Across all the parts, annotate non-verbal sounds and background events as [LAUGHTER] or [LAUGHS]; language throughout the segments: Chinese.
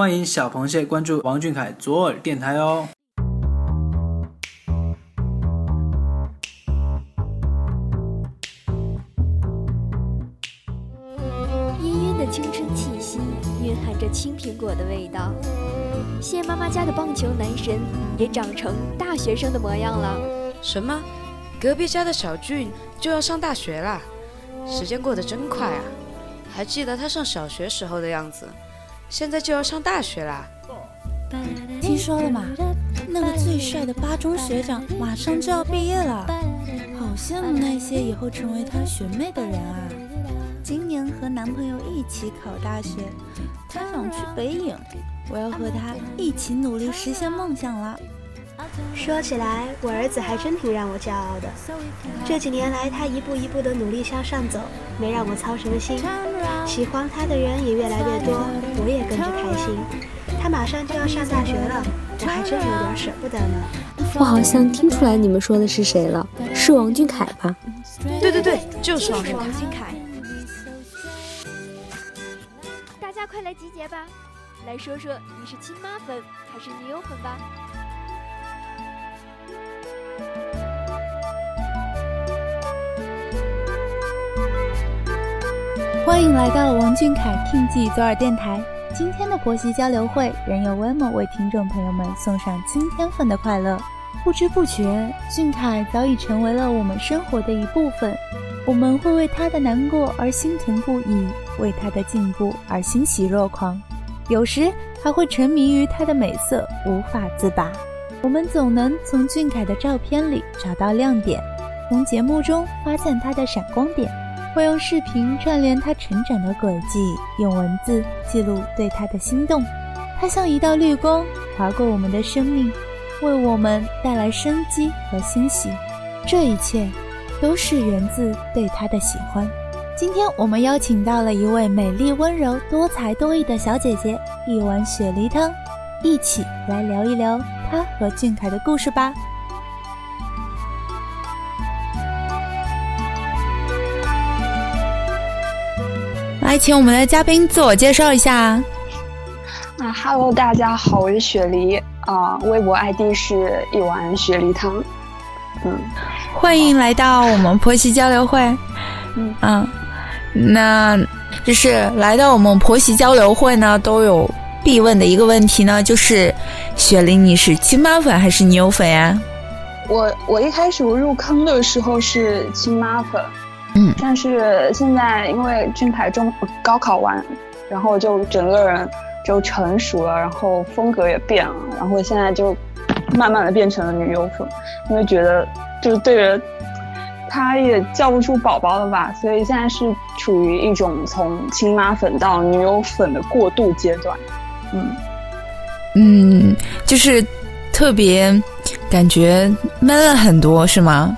欢迎小螃蟹关注王俊凯左耳电台哦。氤氲的青春气息蕴含着青苹果的味道。谢妈妈家的棒球男神也长成大学生的模样了。什么？隔壁家的小俊就要上大学啦？时间过得真快啊！还记得他上小学时候的样子，现在就要上大学啦。听说了吗？那个最帅的八中学长马上就要毕业了，好羡慕那些以后成为他学妹的人啊！今年和男朋友一起考大学，他想去北影，我要和他一起努力实现梦想了。说起来，我儿子还真挺让我骄傲的。这几年来，他一步一步的努力向上走，没让我操什么心。喜欢他的人也越来越多，我也跟着开心。他马上就要上大学了，我还真有点舍不得呢。我好像听出来你们说的是谁了，是王俊凯吧？对对对，就是王俊凯。大家快来集结吧，来说说你是亲妈粉还是女友粉吧。欢迎来到王俊凯听记左耳电台。今天的婆媳交流会，仍有 Wemo 为听众朋友们送上今天份的快乐。不知不觉，俊凯早已成为了我们生活的一部分。我们会为他的难过而心疼不已，为他的进步而欣喜若狂，有时还会沉迷于他的美色，无法自拔。我们总能从俊凯的照片里找到亮点，从节目中发现他的闪光点，会用视频串联他成长的轨迹，用文字记录对他的心动。他像一道绿光划过我们的生命，为我们带来生机和欣喜。这一切都是源自对他的喜欢。今天我们邀请到了一位美丽温柔、多才多艺的小姐姐，一碗雪梨汤，一起来聊一聊。他和俊凯的故事吧。来，请我们的嘉宾自我介绍一下。啊，Hello，大家好，我是雪梨啊，微博 ID 是一碗雪梨汤。嗯，欢迎来到我们婆媳交流会。嗯嗯，那就是来到我们婆媳交流会呢，都有。必问的一个问题呢，就是雪玲，你是亲妈粉还是女友粉呀？我我一开始我入坑的时候是亲妈粉，嗯，但是现在因为俊凯中高考完，然后就整个人就成熟了，然后风格也变了，然后现在就慢慢的变成了女友粉，因为觉得就是对着他也叫不出宝宝了吧，所以现在是处于一种从亲妈粉到女友粉的过渡阶段。嗯，嗯，就是特别感觉闷了很多，是吗？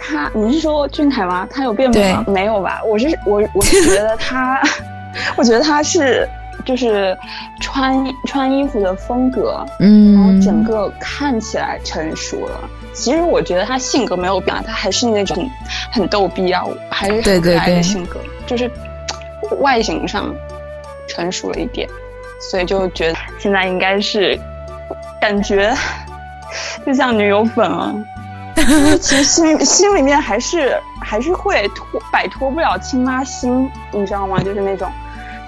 他，你是说俊凯吗？他有变美吗？没有吧？我是我，我是觉得他，[LAUGHS] 我觉得他是就是穿穿衣服的风格，嗯，然后整个看起来成熟了。其实我觉得他性格没有变，他还是那种很逗逼啊，还是很可爱的性格，就是外形上。成熟了一点，所以就觉得现在应该是感觉就像女友粉了。[LAUGHS] 其实心心里面还是还是会脱摆脱不了亲妈心，你知道吗？就是那种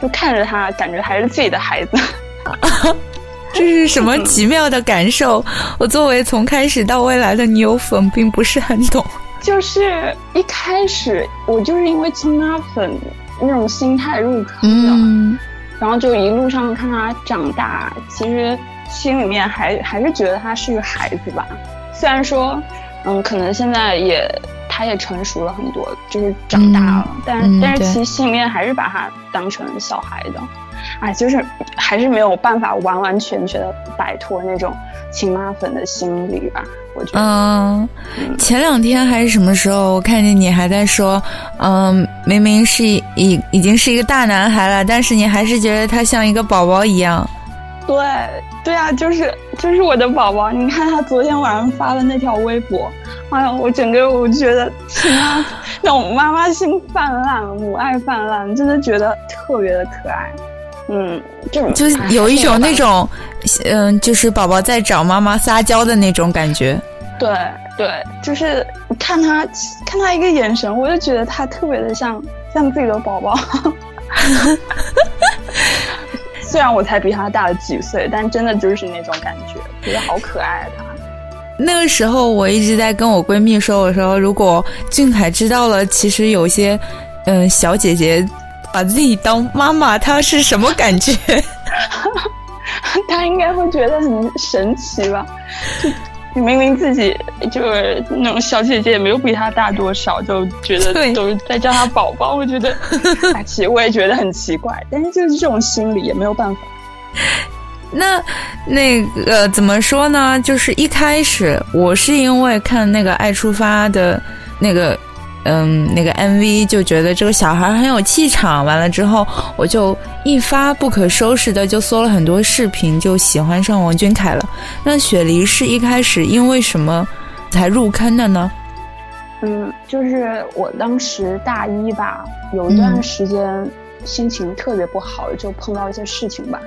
就看着他，感觉还是自己的孩子。[LAUGHS] [LAUGHS] 这是什么奇妙的感受？我作为从开始到未来的女友粉，并不是很懂。就是一开始我就是因为亲妈粉那种心态入坑的。然后就一路上看他长大，其实心里面还还是觉得他是个孩子吧。虽然说，嗯，可能现在也他也成熟了很多，就是长大了，但但是其实心里面还是把他当成小孩的。哎，就是还是没有办法完完全全的摆脱那种亲妈粉的心理吧。嗯，前两天还是什么时候，我看见你还在说，嗯，明明是已已经是一个大男孩了，但是你还是觉得他像一个宝宝一样。对，对啊，就是就是我的宝宝。你看他昨天晚上发的那条微博，哎呀，我整个我觉得那种妈妈心泛滥，母爱泛滥，真的觉得特别的可爱。嗯，就就有一种那种，嗯，就是宝宝在找妈妈撒娇的那种感觉。对对，就是看他看他一个眼神，我就觉得他特别的像像自己的宝宝。[LAUGHS] 虽然我才比他大了几岁，但真的就是那种感觉，觉得好可爱啊他。那个时候我一直在跟我闺蜜说，我说如果俊凯知道了，其实有些嗯小姐姐把自己当妈妈，她是什么感觉？[LAUGHS] [LAUGHS] 她应该会觉得很神奇吧？就。明明自己就是那种小姐姐，也没有比她大多少，就觉得都是在叫她宝宝。我觉得，[LAUGHS] 其实我也觉得很奇怪，但是就是这种心理也没有办法。那那个怎么说呢？就是一开始我是因为看那个《爱出发》的那个。嗯，那个 MV 就觉得这个小孩很有气场，完了之后我就一发不可收拾的就搜了很多视频，就喜欢上王俊凯了。那雪梨是一开始因为什么才入坑的呢？嗯，就是我当时大一吧，有一段时间心情特别不好，就碰到一些事情吧。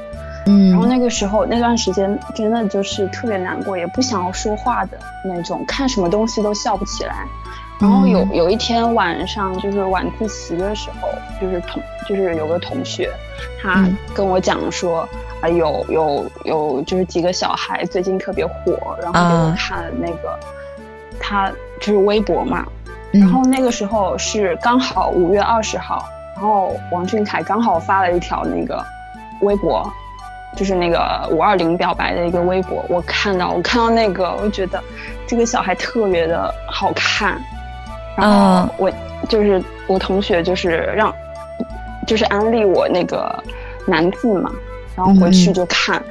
嗯，然后那个时候那段时间真的就是特别难过，也不想要说话的那种，看什么东西都笑不起来。然后有有一天晚上，就是晚自习的时候，就是同就是有个同学，他跟我讲说，啊有有有就是几个小孩最近特别火，然后给我看那个，他就是微博嘛，然后那个时候是刚好五月二十号，然后王俊凯刚好发了一条那个微博，就是那个五二零表白的一个微博，我看到我看到那个，我觉得这个小孩特别的好看。然后我就是我同学，就是让，就是安利我那个男字嘛，然后回去就看，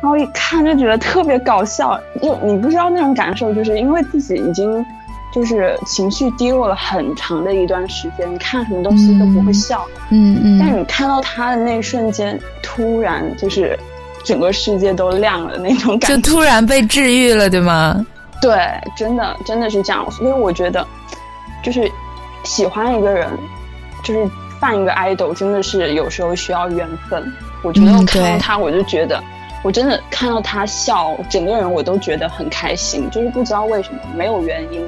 然后一看就觉得特别搞笑，就你不知道那种感受，就是因为自己已经就是情绪低落了很长的一段时间，你看什么东西都不会笑，嗯嗯，但你看到他的那一瞬间，突然就是整个世界都亮了那种感觉，就突然被治愈了，对吗？对，真的真的是这样，所以我觉得。就是喜欢一个人，就是犯一个 idol，真的是有时候需要缘分。我觉得我看到他，我就觉得我真的看到他笑，整个人我都觉得很开心，就是不知道为什么，没有原因，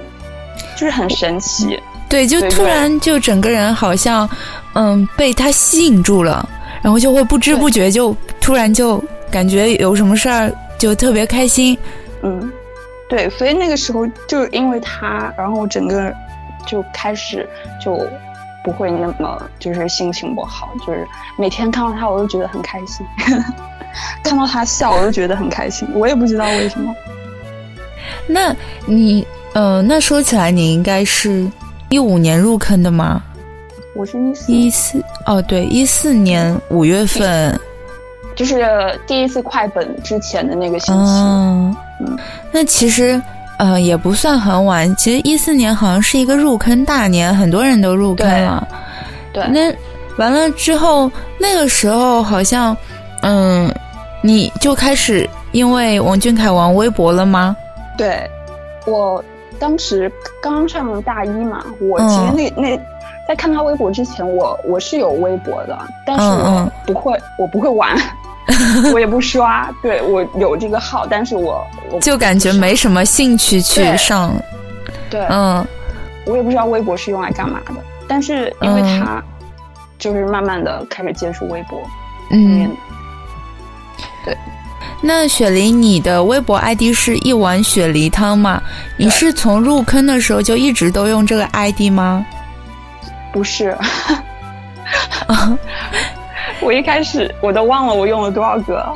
就是很神奇。对，就突然就整个人好像嗯被他吸引住了，然后就会不知不觉就突然就感觉有什么事儿就特别开心。嗯，对，所以那个时候就是因为他，然后整个。就开始就不会那么就是心情不好，就是每天看到他我都觉得很开心，[LAUGHS] 看到他笑我都觉得很开心，我也不知道为什么。那你呃，那说起来你应该是一五年入坑的吗？我是一四一四哦，对，一四年五月份，就是第一次快本之前的那个星期。嗯，那其实。呃，也不算很晚。其实一四年好像是一个入坑大年，很多人都入坑了。对，那完了之后，那个时候好像，嗯，你就开始因为王俊凯玩微博了吗？对，我当时刚上大一嘛，我其实那那在看他微博之前，我我是有微博的，但是我不会，我不会玩。[LAUGHS] 我也不刷，对我有这个号，但是我我就感觉没什么兴趣去上。对，嗯，我也不知道微博是用来干嘛的，但是因为他就是慢慢的开始接触微博，嗯，对。那雪梨，你的微博 ID 是一碗雪梨汤吗？你是从入坑的时候就一直都用这个 ID 吗？不是。[LAUGHS] [LAUGHS] 我一开始我都忘了我用了多少个，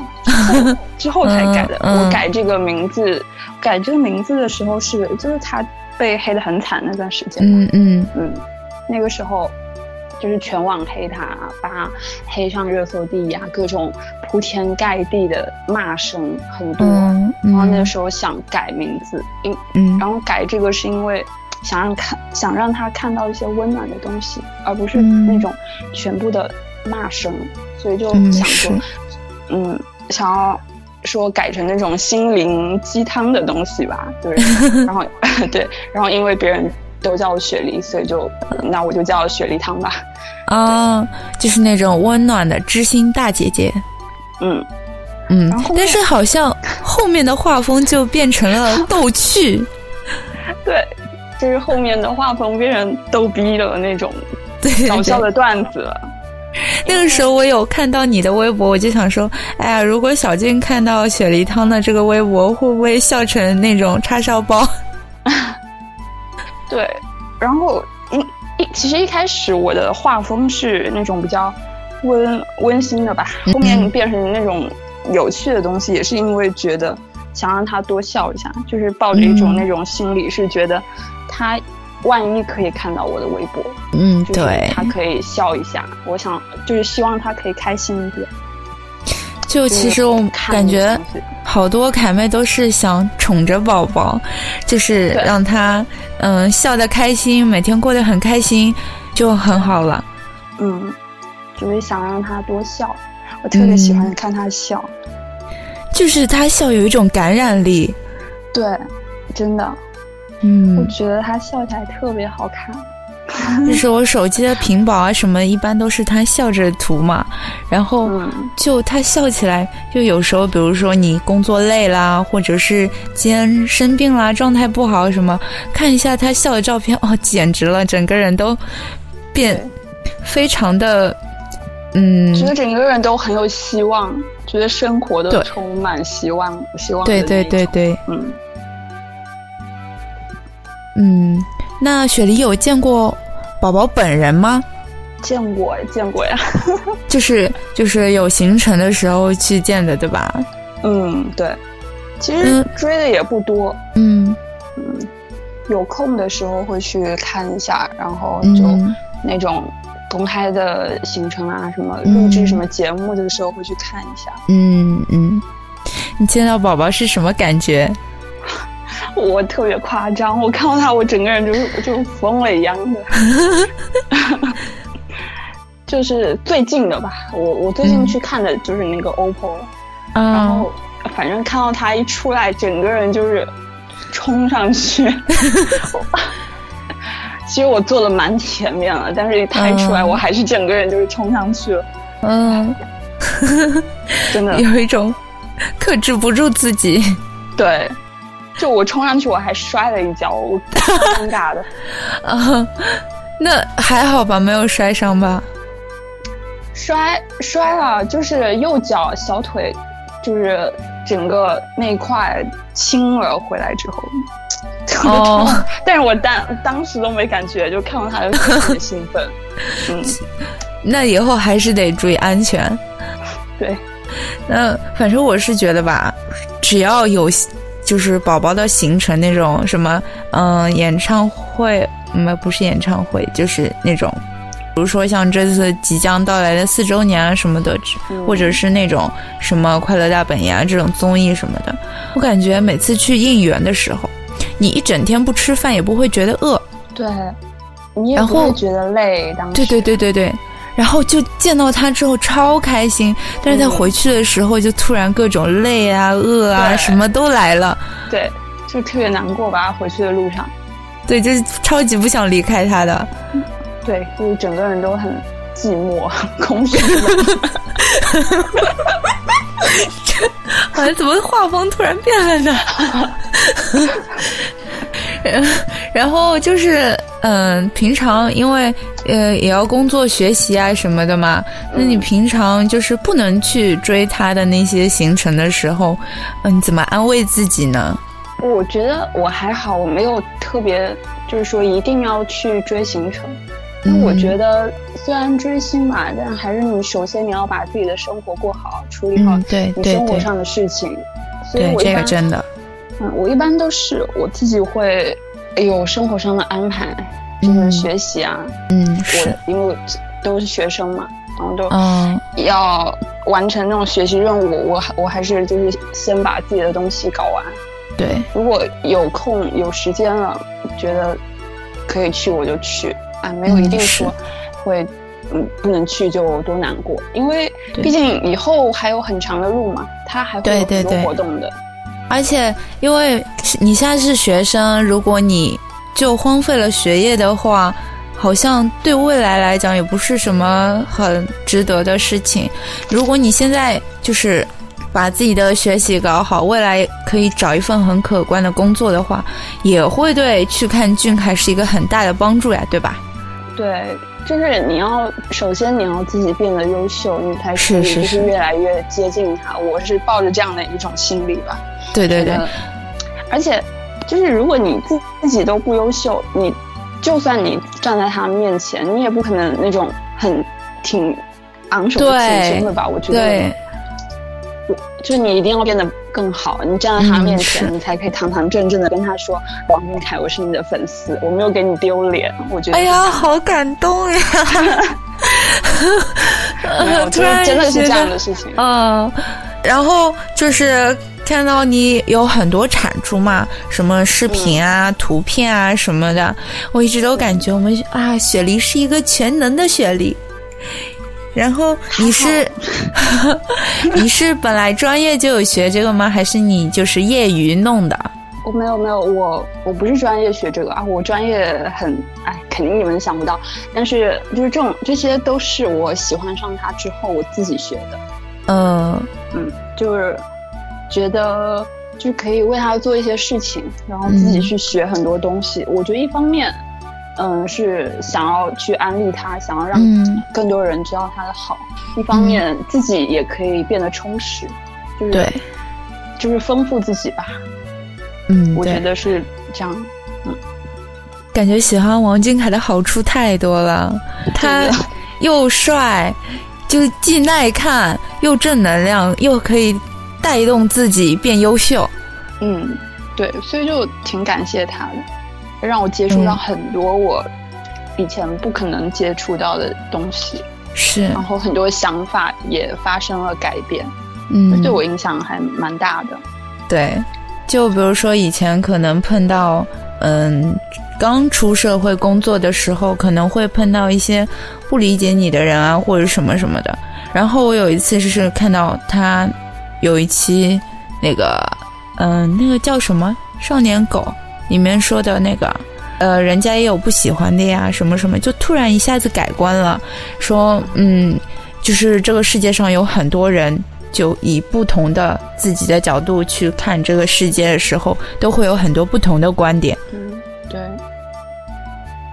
[LAUGHS] 之后才改的。我改这个名字，改这个名字的时候是就是他被黑的很惨那段时间。嗯嗯嗯，那个时候就是全网黑他，把他黑上热搜第一啊，各种铺天盖地的骂声很多。然后那个时候想改名字，因然后改这个是因为想让看想让他看到一些温暖的东西，而不是那种全部的。骂声，所以就想说，嗯，想要说改成那种心灵鸡汤的东西吧，对，[LAUGHS] 然后 [LAUGHS] 对，然后因为别人都叫我雪梨，所以就那我就叫雪梨汤吧。啊，就是那种温暖的知心大姐姐。嗯嗯，但是好像后面的画风就变成了 [LAUGHS] 逗趣。对，就是后面的画风变成逗逼的那种搞笑的段子了。[LAUGHS] 那个时候我有看到你的微博，我就想说，哎呀，如果小俊看到雪梨汤的这个微博，会不会笑成那种叉烧包？[LAUGHS] 对，然后一一其实一开始我的画风是那种比较温温馨的吧，后面变成那种有趣的东西，也是因为觉得想让他多笑一下，就是抱着一种那种心理，是觉得他。万一可以看到我的微博，嗯，对，他可以笑一下。我想就是希望他可以开心一点。就其实我感觉好多凯妹都是想宠着宝宝，就是让他嗯笑得开心，每天过得很开心就很好了。嗯，就是想让他多笑，我特别喜欢看他笑，就是他笑有一种感染力。对，真的。嗯，我觉得他笑起来特别好看。[LAUGHS] 就是我手机的屏保啊什么，一般都是他笑着涂嘛。然后就他笑起来，就有时候，比如说你工作累啦，或者是今天生病啦，状态不好什么，看一下他笑的照片，哦，简直了，整个人都变非常的，嗯，觉得整个人都很有希望，觉得生活都充满希望，希望。对对对对，嗯。嗯，那雪梨有见过宝宝本人吗？见过，见过呀。[LAUGHS] 就是就是有行程的时候去见的，对吧？嗯，对。其实追的也不多。嗯嗯，有空的时候会去看一下，然后就那种公开的行程啊，什么录制什么节目的时候会去看一下。嗯嗯，你见到宝宝是什么感觉？我特别夸张，我看到他，我整个人就是就疯了一样的。[LAUGHS] 就是最近的吧，我我最近去看的就是那个 OPPO，然后反正看到他一出来，整个人就是冲上去。[LAUGHS] 其实我坐的蛮前面了，但是他一出来，我还是整个人就是冲上去了。嗯，真的 [LAUGHS] 有一种克制不住自己。对。就我冲上去，我还摔了一跤，我 [LAUGHS] 尴尬的。啊，[LAUGHS] 那还好吧，没有摔伤吧？摔摔了，就是右脚小腿，就是整个那块青了。回来之后特别痛，[LAUGHS] 但是我当当时都没感觉，就看到他就特别兴奋。嗯，那以后还是得注意安全。对，那反正我是觉得吧，只要有。就是宝宝的行程那种什么，嗯，演唱会，嗯不是演唱会，就是那种，比如说像这次即将到来的四周年啊什么的，或者是那种什么快乐大本营啊这种综艺什么的，我感觉每次去应援的时候，你一整天不吃饭也不会觉得饿，对，你也不会觉得累，当时，对对对对对。然后就见到他之后超开心，但是在回去的时候就突然各种累啊、饿啊，什么都来了。对，就特别难过吧？回去的路上，对，就是超级不想离开他的。对，就是整个人都很寂寞、[LAUGHS] 空虚。[LAUGHS] 好像怎么画风突然变了呢？[LAUGHS] [LAUGHS] 然后就是，嗯，平常因为呃也要工作学习啊什么的嘛，那你平常就是不能去追他的那些行程的时候，嗯，你怎么安慰自己呢？我觉得我还好，我没有特别就是说一定要去追行程，因为我觉得虽然追星嘛，但还是你首先你要把自己的生活过好，处理好你生活上的事情。对，这个真的。嗯，我一般都是我自己会有生活上的安排，就是学习啊。嗯，我，因为都是学生嘛，然后都要完成那种学习任务。我我还是就是先把自己的东西搞完。对，如果有空有时间了，觉得可以去我就去啊，没有一定说会嗯不能去就多难过，因为毕竟以后还有很长的路嘛，它还会有很多活动的。而且，因为你现在是学生，如果你就荒废了学业的话，好像对未来来讲也不是什么很值得的事情。如果你现在就是把自己的学习搞好，未来可以找一份很可观的工作的话，也会对去看俊凯是一个很大的帮助呀，对吧？对。就是你要首先你要自己变得优秀，你才可以就是越来越接近他。我是抱着这样的一种心理吧。对对对。而且，就是如果你自自己都不优秀，你就算你站在他面前，你也不可能那种很挺昂首挺胸的吧？我觉得。就是你一定要变得更好，你站在他面前，你才可以堂堂正正的跟他说：“王俊凯，我是你的粉丝，我没有给你丢脸。”我觉得，哎呀，好感动呀！[LAUGHS] 突然真的是这样的事情。嗯，然后就是看到你有很多产出嘛，什么视频啊、图片啊什么的，我一直都感觉我们啊，雪梨是一个全能的雪梨。然后你是 [LAUGHS] 你是本来专业就有学这个吗？还是你就是业余弄的？我没有没有，我我不是专业学这个啊，我专业很哎，肯定你们想不到。但是就是这种这些都是我喜欢上它之后我自己学的。嗯嗯，就是觉得就可以为他做一些事情，然后自己去学很多东西。我觉得一方面。嗯，是想要去安利他，想要让更多人知道他的好。一方面，自己也可以变得充实，就是对，就是丰富自己吧。嗯，我觉得是这样。嗯，感觉喜欢王俊凯的好处太多了，他又帅，就既耐看，又正能量，又可以带动自己变优秀。嗯，对，所以就挺感谢他的。让我接触到很多我以前不可能接触到的东西，是，然后很多想法也发生了改变，嗯，对我影响还蛮大的。对，就比如说以前可能碰到，嗯，刚出社会工作的时候，可能会碰到一些不理解你的人啊，或者什么什么的。然后我有一次是看到他有一期那个，嗯，那个叫什么《少年狗》。里面说的那个，呃，人家也有不喜欢的呀，什么什么，就突然一下子改观了，说，嗯，就是这个世界上有很多人，就以不同的自己的角度去看这个世界的时候，都会有很多不同的观点。嗯，对，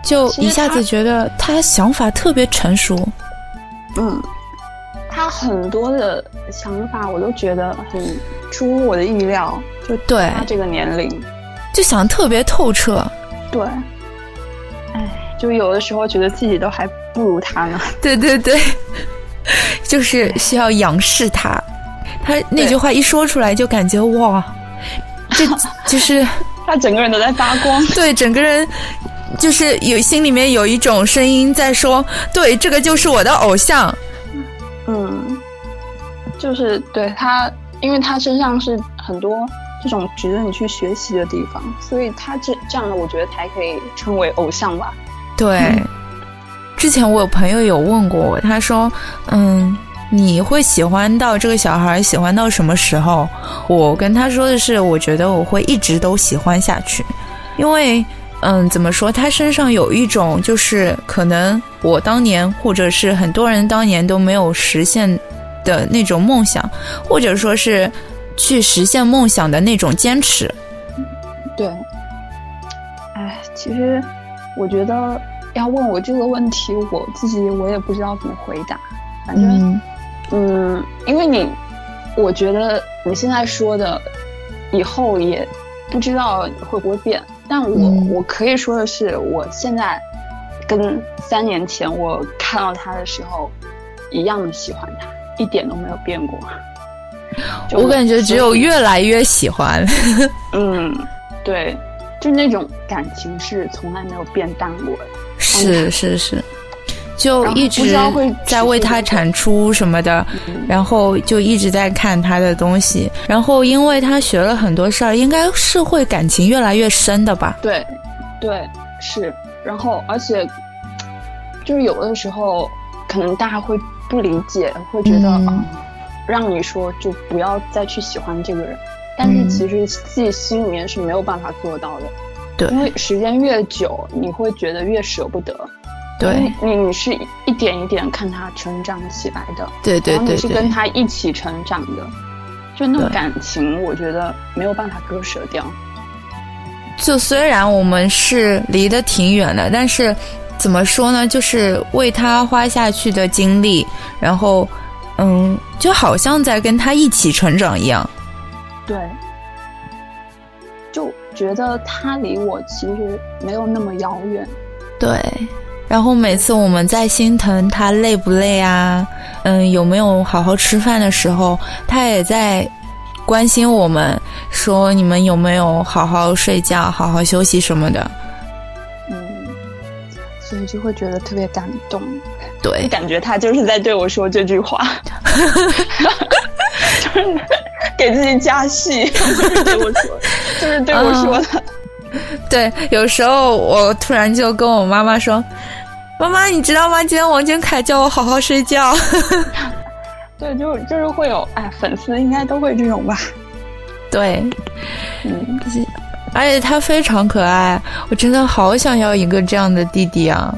就一下子觉得他想法特别成熟。嗯，他很多的想法我都觉得很出乎我的意料，就对他这个年龄。就想特别透彻，对，哎，就有的时候觉得自己都还不如他呢。对 [LAUGHS] 对对，[LAUGHS] 就是需要仰视他，他那句话一说出来，就感觉哇，这 [LAUGHS] 就是他整个人都在发光。对，整个人就是有心里面有一种声音在说，对，这个就是我的偶像。嗯，就是对他，因为他身上是很多。这种值得你去学习的地方，所以他这这样的，我觉得才可以称为偶像吧。对，之前我有朋友有问过我，他说：“嗯，你会喜欢到这个小孩，喜欢到什么时候？”我跟他说的是，我觉得我会一直都喜欢下去，因为，嗯，怎么说，他身上有一种就是可能我当年或者是很多人当年都没有实现的那种梦想，或者说是。去实现梦想的那种坚持，对。哎，其实我觉得要问我这个问题，我自己我也不知道怎么回答。反正，嗯，因为你，我觉得你现在说的，以后也不知道会不会变。但我我可以说的是，我现在跟三年前我看到他的时候一样的喜欢他，一点都没有变过。我感觉只有越来越喜欢。[LAUGHS] 嗯，对，就那种感情是从来没有变淡过的。是是是，就一直在为他产出什么的，然后就一直在看他的东西。然后因为他学了很多事儿，应该是会感情越来越深的吧？对，对，是。然后而且就是有的时候，可能大家会不理解，会觉得啊。让你说就不要再去喜欢这个人，但是其实自己心里面是没有办法做到的，对，因为时间越久，你会觉得越舍不得，对，你你是一点一点看他成长起来的，对对对，你是跟他一起成长的，就那种感情，我觉得没有办法割舍掉。就虽然我们是离得挺远的，但是怎么说呢？就是为他花下去的精力，然后嗯，就好像在跟他一起成长一样。对，就觉得他离我其实没有那么遥远。对。然后每次我们在心疼他累不累啊，嗯，有没有好好吃饭的时候，他也在关心我们，说你们有没有好好睡觉、好好休息什么的。嗯，所以就会觉得特别感动。对，感觉他就是在对我说这句话，[LAUGHS] 就是给自己加戏，就是对我说，就是对我说的。对，有时候我突然就跟我妈妈说。妈妈，你知道吗？今天王俊凯叫我好好睡觉。[LAUGHS] 对，就就是会有哎，粉丝应该都会这种吧。对，嗯，而且他非常可爱，我真的好想要一个这样的弟弟啊！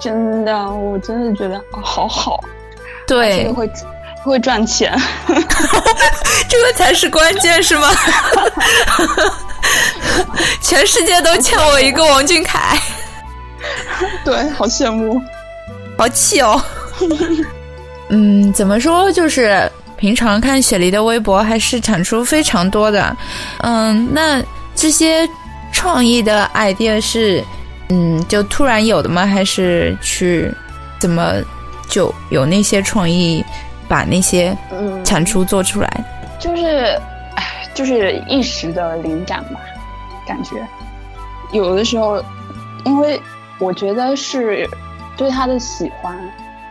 真的，我真的觉得好好。对，会会赚钱，[LAUGHS] 这个才是关键，是吗？[LAUGHS] 全世界都欠我一个王俊凯。对，好羡慕，好气哦。[LAUGHS] 嗯，怎么说？就是平常看雪梨的微博，还是产出非常多的。嗯，那这些创意的 idea 是，嗯，就突然有的吗？还是去怎么就有那些创意，把那些产出做出来？就是，哎，就是一时的灵感吧，感觉有的时候，因为。我觉得是对他的喜欢，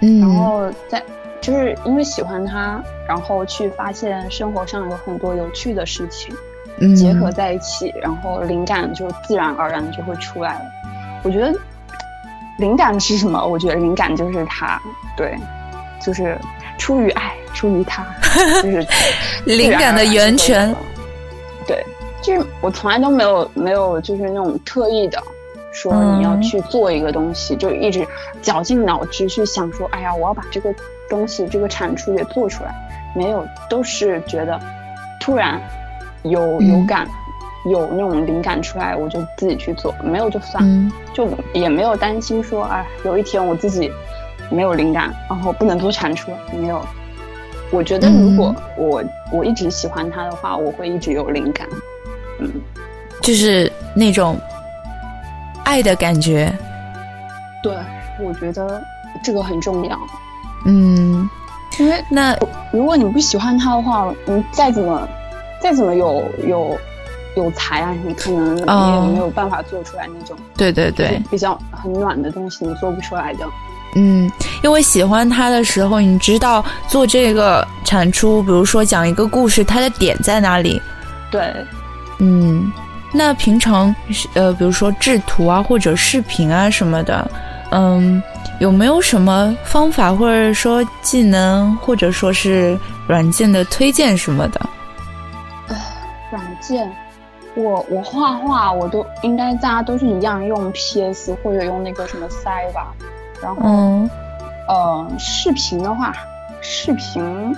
嗯，然后在就是因为喜欢他，然后去发现生活上有很多有趣的事情，嗯，结合在一起，然后灵感就自然而然就会出来了。我觉得灵感是什么？我觉得灵感就是他，对，就是出于爱，出于他，[LAUGHS] 就是灵感的源泉。对，就是我从来都没有没有就是那种特意的。说你要去做一个东西，就一直绞尽脑汁去想说，哎呀，我要把这个东西、这个产出给做出来。没有，都是觉得突然有有感，有那种灵感出来，我就自己去做。没有就算，就也没有担心说，啊，有一天我自己没有灵感，然后不能做产出。没有，我觉得如果我我一直喜欢它的话，我会一直有灵感。嗯，就是那种。爱的感觉，对，我觉得这个很重要。嗯，因为那如果你不喜欢他的话，你再怎么再怎么有有有才啊，你可能你也没有办法做出来那种。对对对，比较很暖的东西，你做不出来的。嗯，因为喜欢他的时候，你知道做这个产出，比如说讲一个故事，它的点在哪里？对，嗯。那平常呃，比如说制图啊，或者视频啊什么的，嗯，有没有什么方法，或者说技能，或者说是软件的推荐什么的？呃，软件，我我画画，我都应该大家都是一样用 PS 或者用那个什么塞吧。然后，呃，视频的话，视频，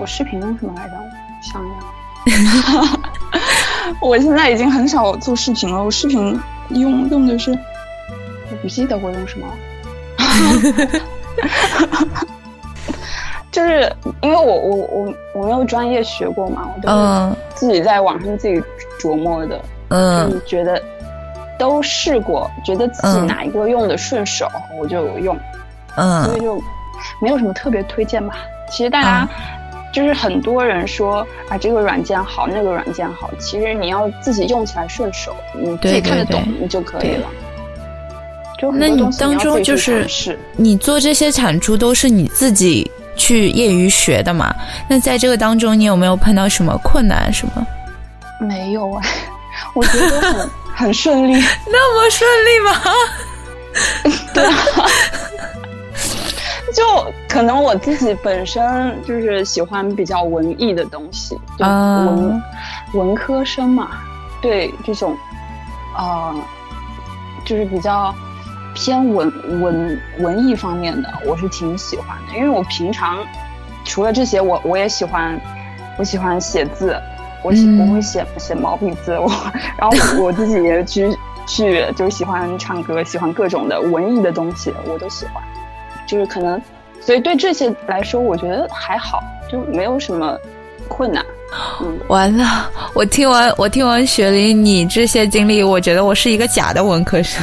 我视频用什么来着？想一想。[LAUGHS] 我现在已经很少做视频了。我视频用用的是，我不记得我用什么，就是因为我我我我没有专业学过嘛，我都是自己在网上自己琢磨的。嗯，觉得都试过，觉得自己哪一个用的顺手，我就用。嗯，所以就没有什么特别推荐吧。其实大家。就是很多人说啊，这个软件好，那个软件好。其实你要自己用起来顺手，你自己看得懂，你就可以了。就那你当中就是你做这些产出都是你自己去业余学的嘛？那在这个当中，你有没有碰到什么困难什么？没有啊，[LAUGHS] 我觉得很 [LAUGHS] 很顺利。[LAUGHS] 那么顺利吗？对啊。就可能我自己本身就是喜欢比较文艺的东西，就文文科生嘛，对这种，呃，就是比较偏文文文艺方面的，我是挺喜欢的。因为我平常除了这些，我我也喜欢，我喜欢写字，我喜我会写写毛笔字，[LAUGHS] 我然后我自己也去去就喜欢唱歌，喜欢各种的文艺的东西，我都喜欢。就是可能，所以对这些来说，我觉得还好，就没有什么困难。嗯，完了，我听完我听完雪梨你这些经历，我觉得我是一个假的文科生。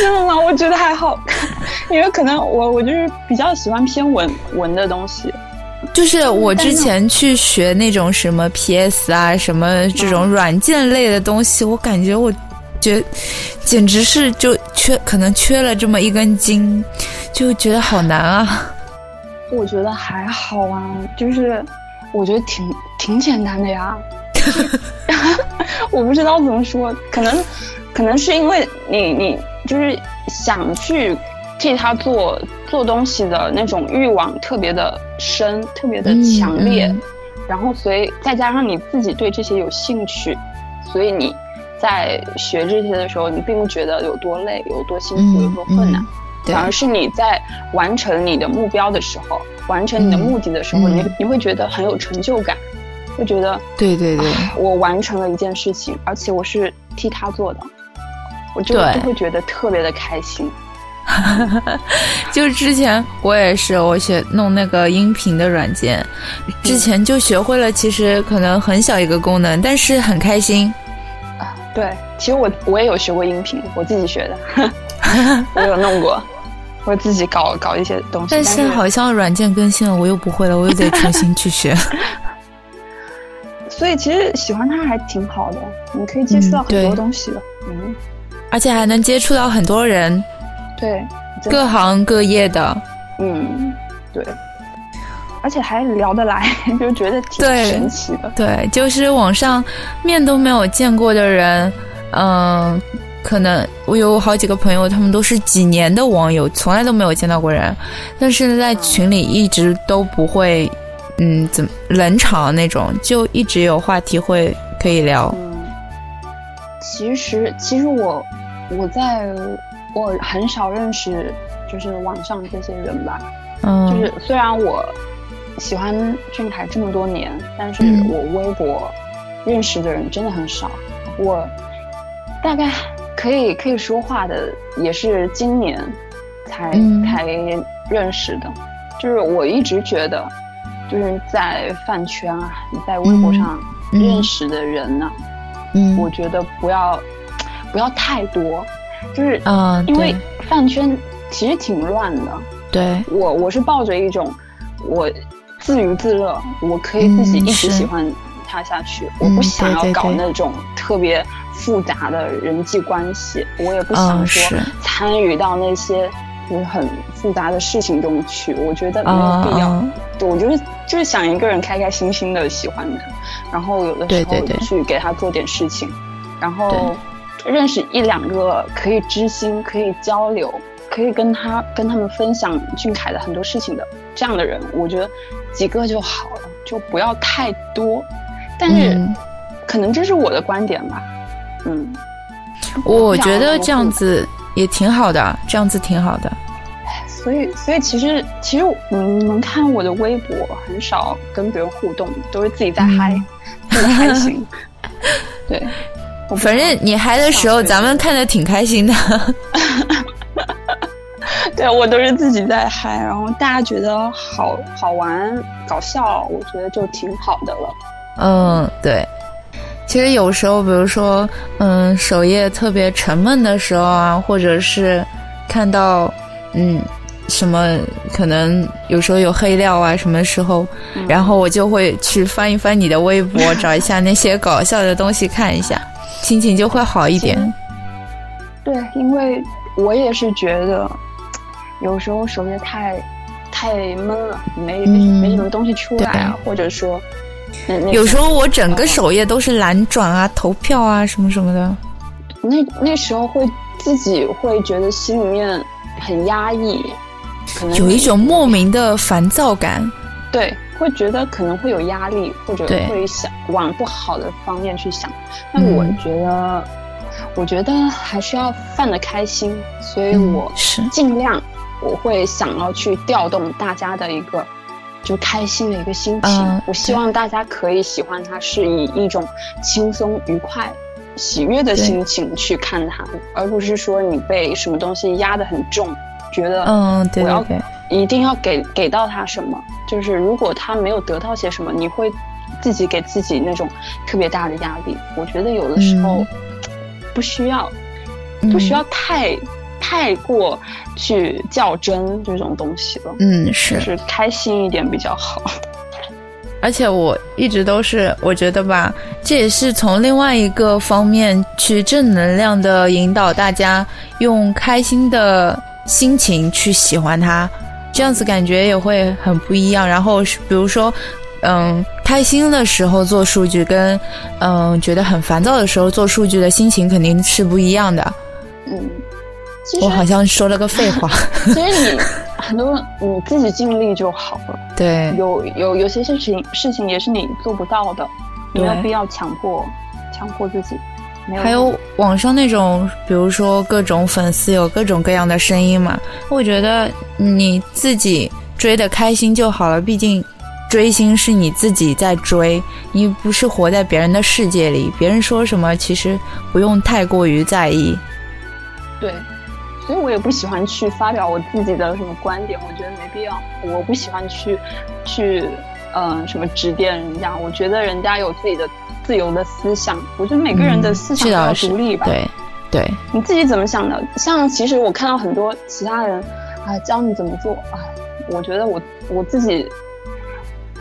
真的吗？我觉得还好，因为可能我我就是比较喜欢偏文文的东西。就是我之前去学那种什么 PS 啊，什么这种软件类的东西，我感觉我觉简直是就缺，可能缺了这么一根筋，就觉得好难啊。我觉得还好啊，就是我觉得挺挺简单的呀。[LAUGHS] [LAUGHS] 我不知道怎么说，可能可能是因为你你。就是想去替他做做东西的那种欲望特别的深，特别的强烈，然后所以再加上你自己对这些有兴趣，所以你在学这些的时候，你并不觉得有多累、有多辛苦、有多困难，反而是你在完成你的目标的时候，完成你的目的的时候，你你会觉得很有成就感，会觉得对对对，我完成了一件事情，而且我是替他做的。我就就会觉得特别的开心，[LAUGHS] 就之前我也是，我学弄那个音频的软件，之前就学会了，其实可能很小一个功能，但是很开心。啊，对，其实我我也有学过音频，我自己学的，[LAUGHS] 我有弄过，我自己搞搞一些东西。但是好像软件更新了，我又不会了，我又得重新去学。[LAUGHS] 所以其实喜欢它还挺好的，你可以接触到很多东西的，嗯。而且还能接触到很多人，对，各行各业的，嗯，对，而且还聊得来，[LAUGHS] 就觉得挺神奇的。对，就是网上面都没有见过的人，嗯，可能我有好几个朋友，他们都是几年的网友，从来都没有见到过人，但是在群里一直都不会，嗯，怎么冷场那种，就一直有话题会可以聊。其实，其实我，我在我很少认识，就是网上这些人吧。嗯。就是虽然我喜欢俊凯这么多年，但是我微博认识的人真的很少。我大概可以可以说话的，也是今年才才认识的。就是我一直觉得，就是在饭圈啊，你在微博上认识的人呢。嗯，我觉得不要，不要太多，就是嗯，因为饭圈其实挺乱的。对，我我是抱着一种我自娱自乐，我可以自己一直喜欢他下去。我不想要搞那种特别复杂的人际关系，我也不想说参与到那些就是很复杂的事情中去。我觉得没有必要。对，我就是就是想一个人开开心心的喜欢他。然后有的时候去给他做点事情，然后认识一两个可以知心、可以交流、可以跟他跟他们分享俊凯的很多事情的这样的人，我觉得几个就好了，就不要太多。但是可能这是我的观点吧，嗯，我觉得这样子也挺好的，这样子挺好的。所以，所以其实其实你们看我的微博，很少跟别人互动，都是自己在嗨。开心，[LAUGHS] 对，反正你嗨的时候，咱们看的挺开心的。[LAUGHS] 对我都是自己在嗨，然后大家觉得好好玩、搞笑，我觉得就挺好的了。嗯，对。其实有时候，比如说，嗯，首页特别沉闷的时候啊，或者是看到，嗯。什么可能有时候有黑料啊？什么时候，然后我就会去翻一翻你的微博，找一下那些搞笑的东西看一下，心情就会好一点。对，因为我也是觉得，有时候首页太太闷了，没没什么东西出来啊，或者说，有时候我整个首页都是蓝转啊、投票啊什么什么的，那那时候会自己会觉得心里面很压抑。有一种莫名的烦躁感，对，会觉得可能会有压力，或者会想往不好的方面去想。但我觉得，我觉得还是要放得开心，所以我是。尽量我会想要去调动大家的一个就开心的一个心情。我希望大家可以喜欢它，是以一种轻松愉快、喜悦的心情去看它，而不是说你被什么东西压得很重，觉得嗯，对，一定要给给到他什么。就是如果他没有得到些什么，你会。自己给自己那种特别大的压力，我觉得有的时候不需要，不需要太太过去较真这种东西了。嗯，是，是开心一点比较好。而且我一直都是，我觉得吧，这也是从另外一个方面去正能量的引导大家，用开心的心情去喜欢它，这样子感觉也会很不一样。然后比如说。嗯，开心的时候做数据，跟嗯觉得很烦躁的时候做数据的心情肯定是不一样的。嗯，我好像说了个废话。[LAUGHS] 其实你很多你自己尽力就好了。对，有有有些事情事情也是你做不到的，没有必要强迫强迫自己。还有网上那种，比如说各种粉丝有各种各样的声音嘛，我觉得你自己追的开心就好了，毕竟。追星是你自己在追，你不是活在别人的世界里。别人说什么，其实不用太过于在意。对，所以我也不喜欢去发表我自己的什么观点，我觉得没必要。我不喜欢去去嗯什么指点人家，我觉得人家有自己的自由的思想。我觉得每个人的思想都要独立吧。对对，你自己怎么想的？像其实我看到很多其他人啊教你怎么做啊，我觉得我我自己。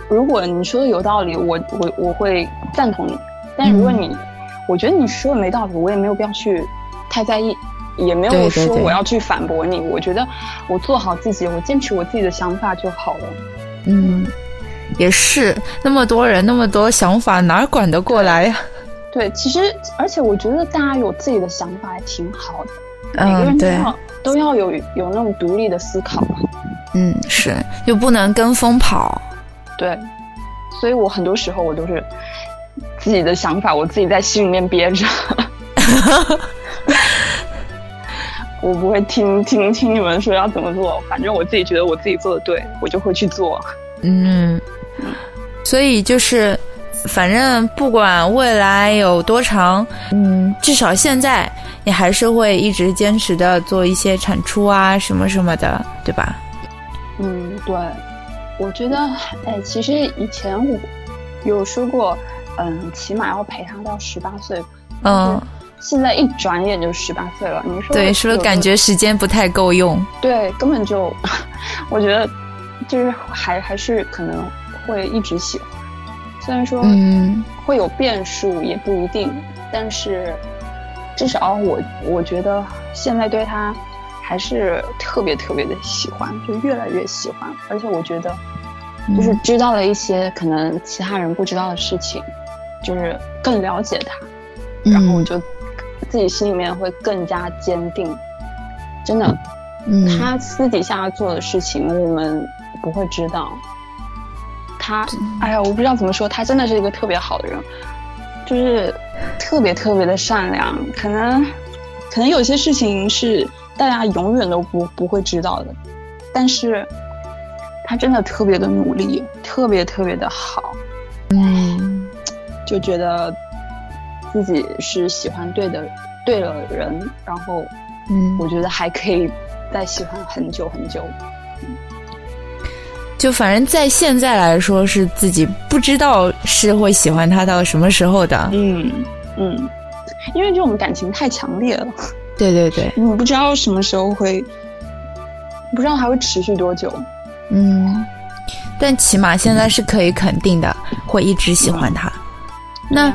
如果你说的有道理，我我我会赞同你。但如果你，我觉得你说的没道理，我也没有必要去太在意，也没有说我要去反驳你。我觉得我做好自己，我坚持我自己的想法就好了。嗯，也是，那么多人，那么多想法，哪管得过来呀？对，其实而且我觉得大家有自己的想法也挺好的，每个人都要都要有有那种独立的思考吧。嗯，是，又不能跟风跑。对，所以我很多时候我都是自己的想法，我自己在心里面憋着，[LAUGHS] 我不会听听听你们说要怎么做，反正我自己觉得我自己做的对，我就会去做。嗯，所以就是，反正不管未来有多长，嗯，至少现在你还是会一直坚持的做一些产出啊，什么什么的，对吧？嗯，对。我觉得，哎，其实以前我有说过，嗯，起码要陪他到十八岁。嗯，现在一转眼就十八岁了，你说对，是不是感觉时间不太够用？对，根本就，[LAUGHS] 我觉得就是还还是可能会一直喜欢，虽然说嗯会有变数也不一定，但是至少我我觉得现在对他。还是特别特别的喜欢，就越来越喜欢，而且我觉得，就是知道了一些可能其他人不知道的事情，就是更了解他，然后我就自己心里面会更加坚定。真的，他私底下做的事情我们不会知道。他，哎呀，我不知道怎么说，他真的是一个特别好的人，就是特别特别的善良。可能，可能有些事情是。大家永远都不不会知道的，但是他真的特别的努力，特别特别的好，嗯，就觉得自己是喜欢对的对了人，然后，嗯，我觉得还可以再喜欢很久很久，就反正在现在来说是自己不知道是会喜欢他到什么时候的，嗯嗯，因为这种感情太强烈了。对对对，你不知道什么时候会，不知道还会持续多久。嗯，但起码现在是可以肯定的，会一直喜欢他。那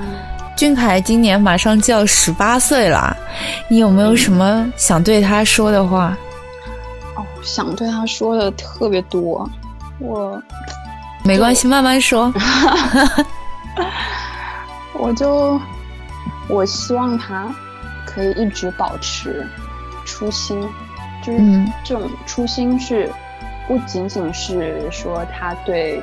俊凯今年马上就要十八岁了，你有没有什么想对他说的话？哦，想对他说的特别多，我没关系，慢慢说。[LAUGHS] 我就我希望他。可以一直保持初心，就是这种初心是不仅仅是说他对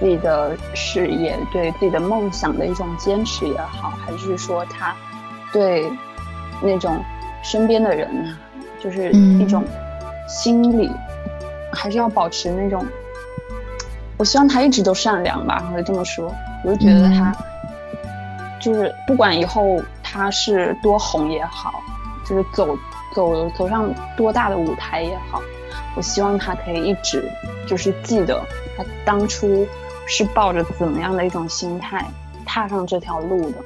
自己的事业、对自己的梦想的一种坚持也好，还是说他对那种身边的人啊，就是一种心理，还是要保持那种。我希望他一直都善良吧，我就这么说。我就觉得他，就是不管以后他是多红也好，就是走走走上多大的舞台也好，我希望他可以一直就是记得他当初是抱着怎么样的一种心态踏上这条路的。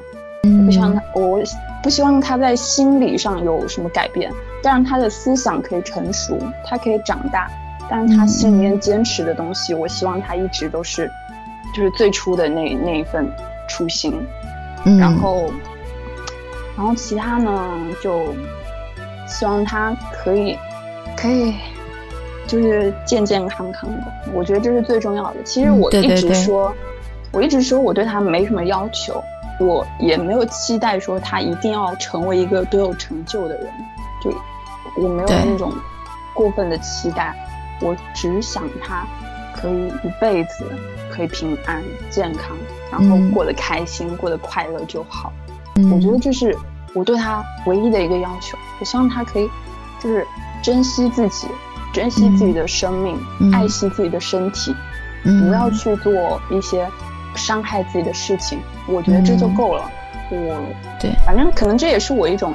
我不希望他，我不希望他在心理上有什么改变，但是他的思想可以成熟，他可以长大。但是他心里面坚持的东西，我希望他一直都是，就是最初的那那一份初心。然后，然后其他呢，就希望他可以，可以，就是健健康康的。我觉得这是最重要的。其实我一直说，我一直说我对他没什么要求，我也没有期待说他一定要成为一个多有成就的人，就我没有那种过分的期待。我只想他可以一辈子可以平安健康，然后过得开心，过得快乐就好。我觉得这是我对他唯一的一个要求。我希望他可以就是珍惜自己，珍惜自己的生命，爱惜自己的身体，不要去做一些伤害自己的事情。我觉得这就够了。我对，反正可能这也是我一种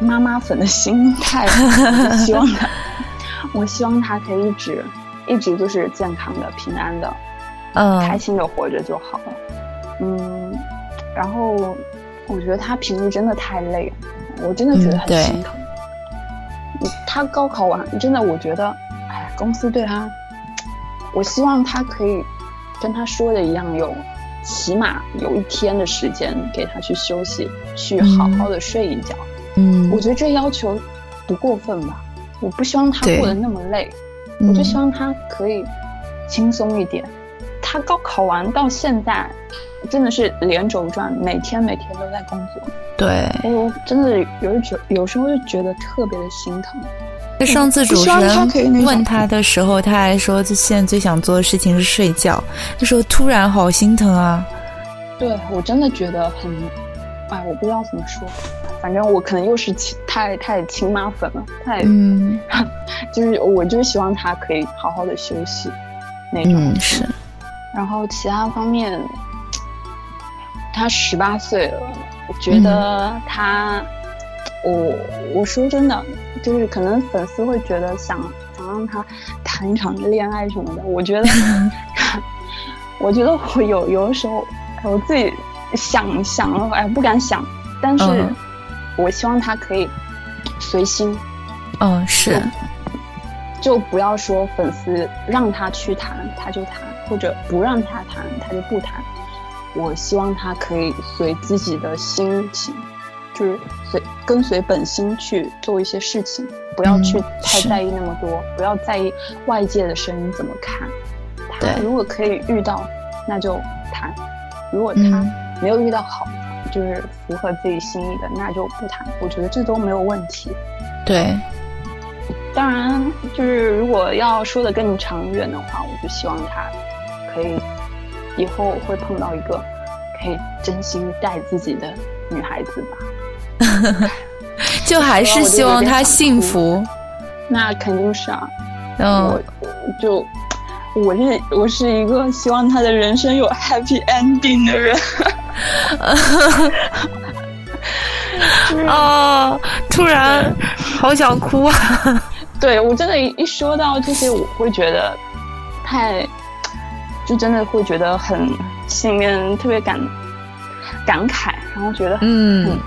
妈妈粉的心态，希望他。我希望他可以一直，一直就是健康的、平安的，嗯，开心的活着就好了。嗯，然后我觉得他平时真的太累了，我真的觉得很心疼。他高考完，真的我觉得，哎，公司对他，我希望他可以跟他说的一样，有起码有一天的时间给他去休息，去好好的睡一觉。嗯，我觉得这要求不过分吧。我不希望他过得那么累，我就希望他可以轻松一点。他高考完到现在，真的是连轴转，每天每天都在工作。对，我真的有觉有时候就觉得特别的心疼。上次主持人问他的时候，他还说他现在最想做的事情是睡觉。那时候突然好心疼啊！对我真的觉得很，哎，我不知道怎么说。反正我可能又是亲太太亲妈粉了，太嗯，[LAUGHS] 就是我就是希望他可以好好的休息，那种是。然后其他方面，他十八岁了，我觉得他，我我说真的，就是可能粉丝会觉得想想让他谈一场恋爱什么的，我觉得，[LAUGHS] 我觉得我有有的时候我自己想想了，哎，不敢想，但是。我希望他可以随心，嗯，是，就不要说粉丝让他去谈他就谈，或者不让他谈他就不谈。我希望他可以随自己的心情，就是随跟随本心去做一些事情，不要去太在意那么多，不要在意外界的声音怎么看。他如果可以遇到，那就谈；如果他没有遇到好。就是符合自己心意的，那就不谈。我觉得这都没有问题。对，当然，就是如果要说的更长远的话，我就希望他可以以后会碰到一个可以真心待自己的女孩子吧。[LAUGHS] 就还是希望他幸福。那肯定是啊。我就我是我是一个希望他的人生有 happy ending 的人。啊！[LAUGHS] 突然好想哭啊！[LAUGHS] 对我真的，一说到这些，我会觉得太，就真的会觉得很心里面特别感感慨，然后觉得嗯，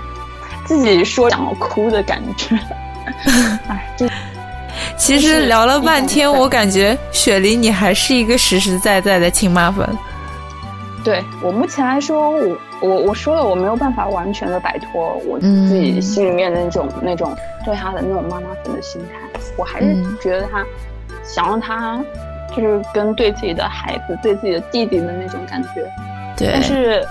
自己说想要哭的感觉。[LAUGHS] 哎，这其实聊了半天，我感觉雪梨你还是一个实实在在的亲妈粉。对我目前来说，我我我说了，我没有办法完全的摆脱我自己心里面的那种那种对他的那种妈妈粉的心态，我还是觉得他想让他就是跟对自己的孩子、对自己的弟弟的那种感觉。对。但是，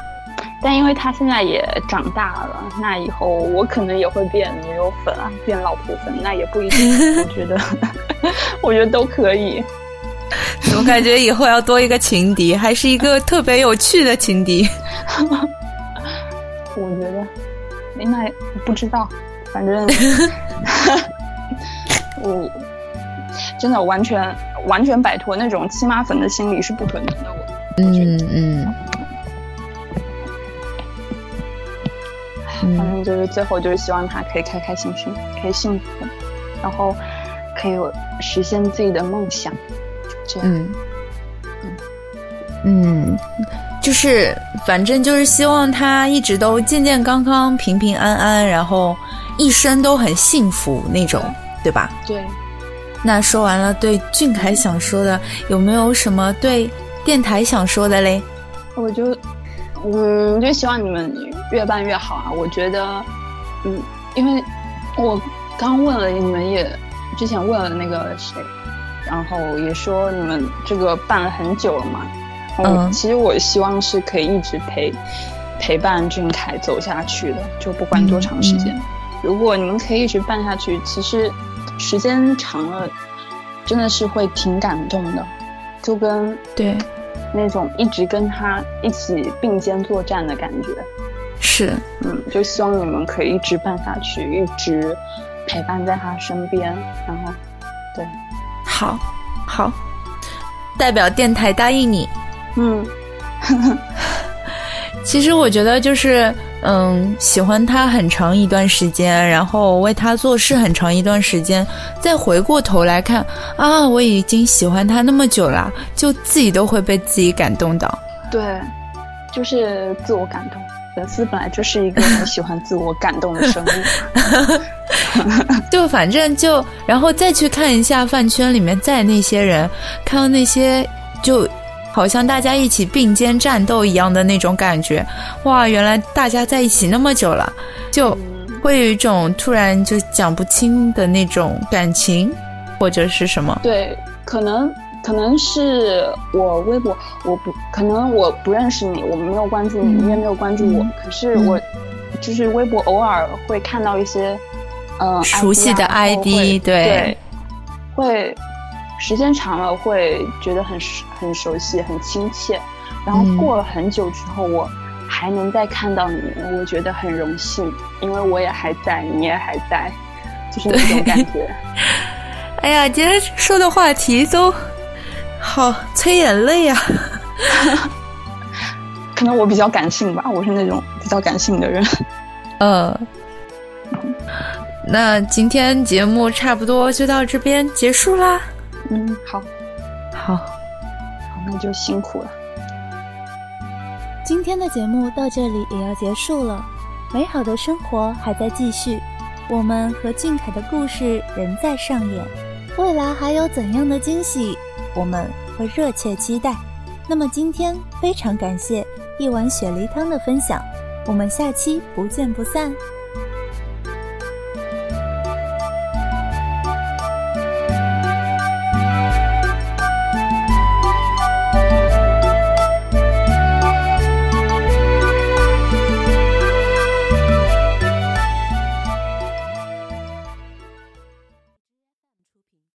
但因为他现在也长大了，那以后我可能也会变女友粉啊，变老婆粉，那也不一定。[LAUGHS] 我觉得，[LAUGHS] 我觉得都可以。[LAUGHS] 我感觉以后要多一个情敌，还是一个特别有趣的情敌。[LAUGHS] 我觉得，那不知道，反正 [LAUGHS] 我真的完全完全摆脱那种亲妈粉的心理是不可能的。我嗯嗯，反正就是最后就是希望他可以开开心心，可以幸福，然后可以实现自己的梦想，这样。嗯嗯，就是反正就是希望他一直都健健康康、平平安安，然后一生都很幸福那种，对吧？对。那说完了对俊凯想说的，有没有什么对电台想说的嘞？我就，嗯，就希望你们越办越好啊！我觉得，嗯，因为我刚问了你们也之前问了那个谁，然后也说你们这个办了很久了嘛。嗯，其实我希望是可以一直陪陪伴俊凯走下去的，就不管多长时间。如果你们可以一直办下去，其实。时间长了，真的是会挺感动的，就跟对那种一直跟他一起并肩作战的感觉。是，嗯，就希望你们可以一直办下去，一直陪伴在他身边。然后，对，好，好，代表电台答应你。嗯，[LAUGHS] 其实我觉得就是。嗯，喜欢他很长一段时间，然后为他做事很长一段时间，再回过头来看啊，我已经喜欢他那么久了，就自己都会被自己感动到。对，就是自我感动。粉丝本来就是一个很喜欢自我感动的生物。[LAUGHS] 就反正就，然后再去看一下饭圈里面在那些人，看到那些就。好像大家一起并肩战斗一样的那种感觉，哇！原来大家在一起那么久了，就会有一种突然就讲不清的那种感情，或者是什么？对，可能可能是我微博，我不可能我不认识你，我没有关注你，你也没有关注我，可是我就是微博偶尔会看到一些，嗯，熟悉的 ID，对，会。时间长了会觉得很很熟悉、很亲切，然后过了很久之后，我还能再看到你，我觉得很荣幸，因为我也还在，你也还在，就是那种感觉。[LAUGHS] 哎呀，今天说的话题都好催眼泪啊！[LAUGHS] 可能我比较感性吧，我是那种比较感性的人。[LAUGHS] 呃，那今天节目差不多就到这边结束啦。嗯，好，好，好，那就辛苦了。今天的节目到这里也要结束了，美好的生活还在继续，我们和俊凯的故事仍在上演，未来还有怎样的惊喜，我们和热切期待。那么今天非常感谢一碗雪梨汤的分享，我们下期不见不散。